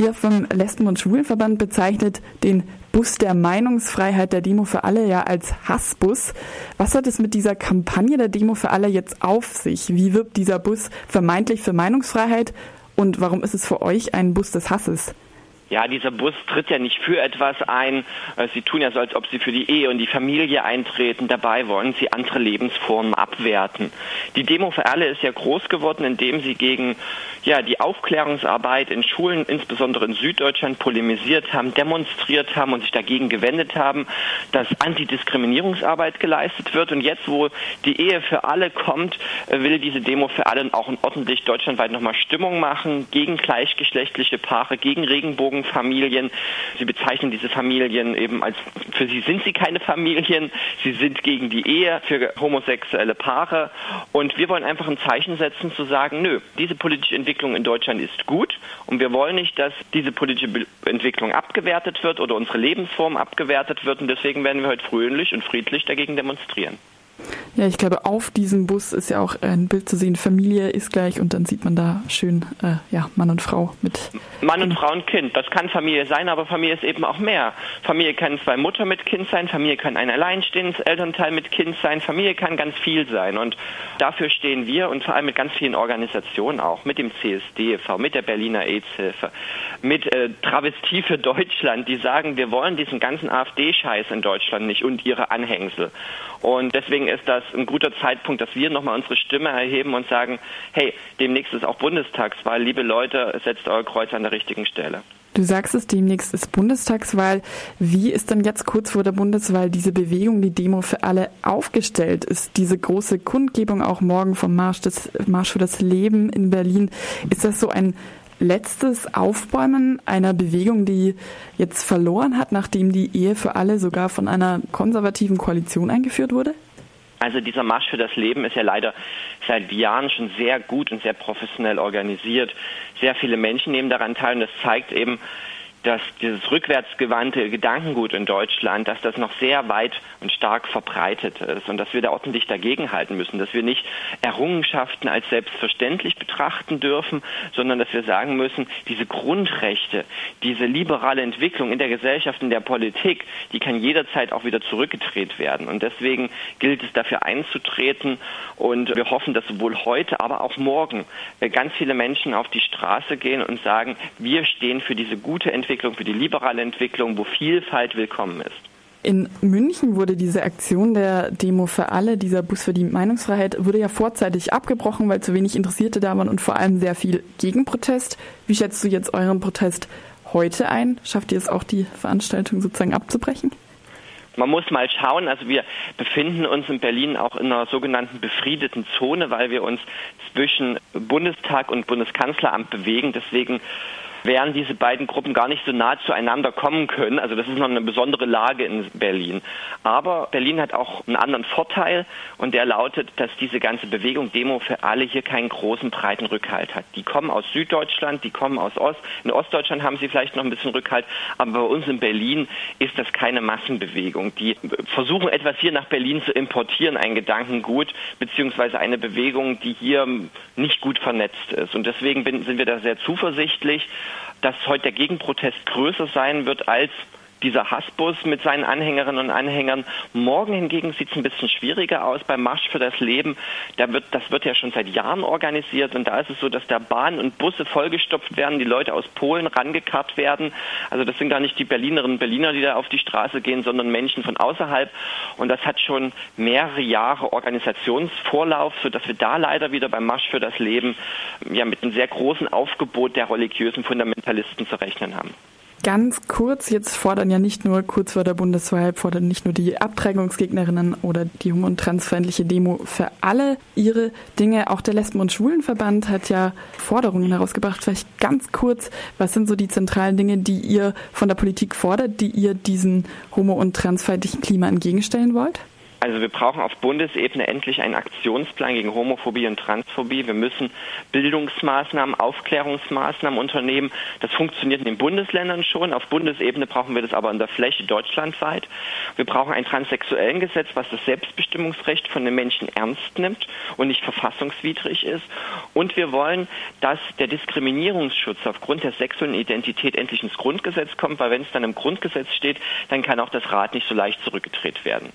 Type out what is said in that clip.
Ihr vom Lesben- und Schwulenverband bezeichnet den Bus der Meinungsfreiheit der Demo für alle ja als Hassbus. Was hat es mit dieser Kampagne der Demo für alle jetzt auf sich? Wie wirbt dieser Bus vermeintlich für Meinungsfreiheit und warum ist es für euch ein Bus des Hasses? Ja, dieser Bus tritt ja nicht für etwas ein. Äh, sie tun ja so, als ob sie für die Ehe und die Familie eintreten. Dabei wollen sie andere Lebensformen abwerten. Die Demo für alle ist ja groß geworden, indem sie gegen ja, die Aufklärungsarbeit in Schulen, insbesondere in Süddeutschland, polemisiert haben, demonstriert haben und sich dagegen gewendet haben, dass Antidiskriminierungsarbeit geleistet wird. Und jetzt, wo die Ehe für alle kommt, äh, will diese Demo für alle auch ordentlich deutschlandweit nochmal Stimmung machen gegen gleichgeschlechtliche Paare, gegen Regenbogen Familien. Sie bezeichnen diese Familien eben als, für sie sind sie keine Familien, sie sind gegen die Ehe für homosexuelle Paare. Und wir wollen einfach ein Zeichen setzen, zu sagen, nö, diese politische Entwicklung in Deutschland ist gut und wir wollen nicht, dass diese politische Entwicklung abgewertet wird oder unsere Lebensform abgewertet wird und deswegen werden wir heute fröhlich und friedlich dagegen demonstrieren. Ja, ich glaube, auf diesem Bus ist ja auch ein Bild zu sehen, Familie ist gleich und dann sieht man da schön äh, ja, Mann und Frau mit. Mann und Frau und Kind, das kann Familie sein, aber Familie ist eben auch mehr. Familie kann zwei Mutter mit Kind sein, Familie kann ein alleinstehendes Elternteil mit Kind sein, Familie kann ganz viel sein und dafür stehen wir und vor allem mit ganz vielen Organisationen auch, mit dem CSD e mit der Berliner AIDS-Hilfe, mit äh, Travestie für Deutschland, die sagen, wir wollen diesen ganzen AfD-Scheiß in Deutschland nicht und ihre Anhängsel. Und deswegen ist das ein guter Zeitpunkt, dass wir nochmal unsere Stimme erheben und sagen, hey, demnächst ist auch Bundestagswahl, liebe Leute, setzt euer Kreuz an der richtigen Stelle. Du sagst es, demnächst ist Bundestagswahl. Wie ist denn jetzt kurz vor der Bundeswahl diese Bewegung, die Demo für alle aufgestellt? Ist diese große Kundgebung auch morgen vom Marsch, des, Marsch für das Leben in Berlin, ist das so ein letztes Aufbäumen einer Bewegung, die jetzt verloren hat, nachdem die Ehe für alle sogar von einer konservativen Koalition eingeführt wurde? Also dieser Marsch für das Leben ist ja leider seit Jahren schon sehr gut und sehr professionell organisiert. Sehr viele Menschen nehmen daran teil und das zeigt eben, dass dieses rückwärtsgewandte Gedankengut in Deutschland, dass das noch sehr weit und stark verbreitet ist und dass wir da ordentlich dagegenhalten müssen, dass wir nicht Errungenschaften als selbstverständlich betrachten dürfen, sondern dass wir sagen müssen, diese Grundrechte, diese liberale Entwicklung in der Gesellschaft, in der Politik, die kann jederzeit auch wieder zurückgedreht werden. Und deswegen gilt es dafür einzutreten und wir hoffen, dass sowohl heute, aber auch morgen ganz viele Menschen auf die Straße gehen und sagen, wir stehen für diese gute Entwicklung Entwicklung, für die liberale Entwicklung, wo Vielfalt willkommen ist. In München wurde diese Aktion der Demo für alle, dieser Bus für die Meinungsfreiheit, wurde ja vorzeitig abgebrochen, weil zu wenig Interessierte da waren und vor allem sehr viel Gegenprotest. Wie schätzt du jetzt euren Protest heute ein? Schafft ihr es auch, die Veranstaltung sozusagen abzubrechen? Man muss mal schauen, also wir befinden uns in Berlin auch in einer sogenannten befriedeten Zone, weil wir uns zwischen Bundestag und Bundeskanzleramt bewegen. Deswegen wären diese beiden Gruppen gar nicht so nah zueinander kommen können. Also das ist noch eine besondere Lage in Berlin. Aber Berlin hat auch einen anderen Vorteil und der lautet, dass diese ganze Bewegung Demo für alle hier keinen großen breiten Rückhalt hat. Die kommen aus Süddeutschland, die kommen aus Ost. In Ostdeutschland haben sie vielleicht noch ein bisschen Rückhalt, aber bei uns in Berlin ist das keine Massenbewegung. Die versuchen etwas hier nach Berlin zu importieren, ein Gedankengut, beziehungsweise eine Bewegung, die hier nicht gut vernetzt ist. Und deswegen sind wir da sehr zuversichtlich dass heute der Gegenprotest größer sein wird als dieser Hassbus mit seinen Anhängerinnen und Anhängern. Morgen hingegen sieht es ein bisschen schwieriger aus beim Marsch für das Leben. Da wird, das wird ja schon seit Jahren organisiert und da ist es so, dass da Bahnen und Busse vollgestopft werden, die Leute aus Polen rangekarrt werden. Also das sind gar nicht die Berlinerinnen und Berliner, die da auf die Straße gehen, sondern Menschen von außerhalb. Und das hat schon mehrere Jahre Organisationsvorlauf, sodass wir da leider wieder beim Marsch für das Leben ja mit einem sehr großen Aufgebot der religiösen Fundamentalisten zu rechnen haben. Ganz kurz, jetzt fordern ja nicht nur kurz vor der Bundeswahl, fordern nicht nur die Abtreibungsgegnerinnen oder die homo- und transfeindliche Demo für alle ihre Dinge. Auch der Lesben- und Schwulenverband hat ja Forderungen herausgebracht. Vielleicht ganz kurz, was sind so die zentralen Dinge, die ihr von der Politik fordert, die ihr diesen homo- und transfeindlichen Klima entgegenstellen wollt? Also wir brauchen auf Bundesebene endlich einen Aktionsplan gegen Homophobie und Transphobie. Wir müssen Bildungsmaßnahmen, Aufklärungsmaßnahmen unternehmen. Das funktioniert in den Bundesländern schon. Auf Bundesebene brauchen wir das aber in der Fläche deutschlandweit. Wir brauchen ein transsexuellen Gesetz, was das Selbstbestimmungsrecht von den Menschen ernst nimmt und nicht verfassungswidrig ist. Und wir wollen, dass der Diskriminierungsschutz aufgrund der sexuellen Identität endlich ins Grundgesetz kommt, weil wenn es dann im Grundgesetz steht, dann kann auch das Rad nicht so leicht zurückgedreht werden.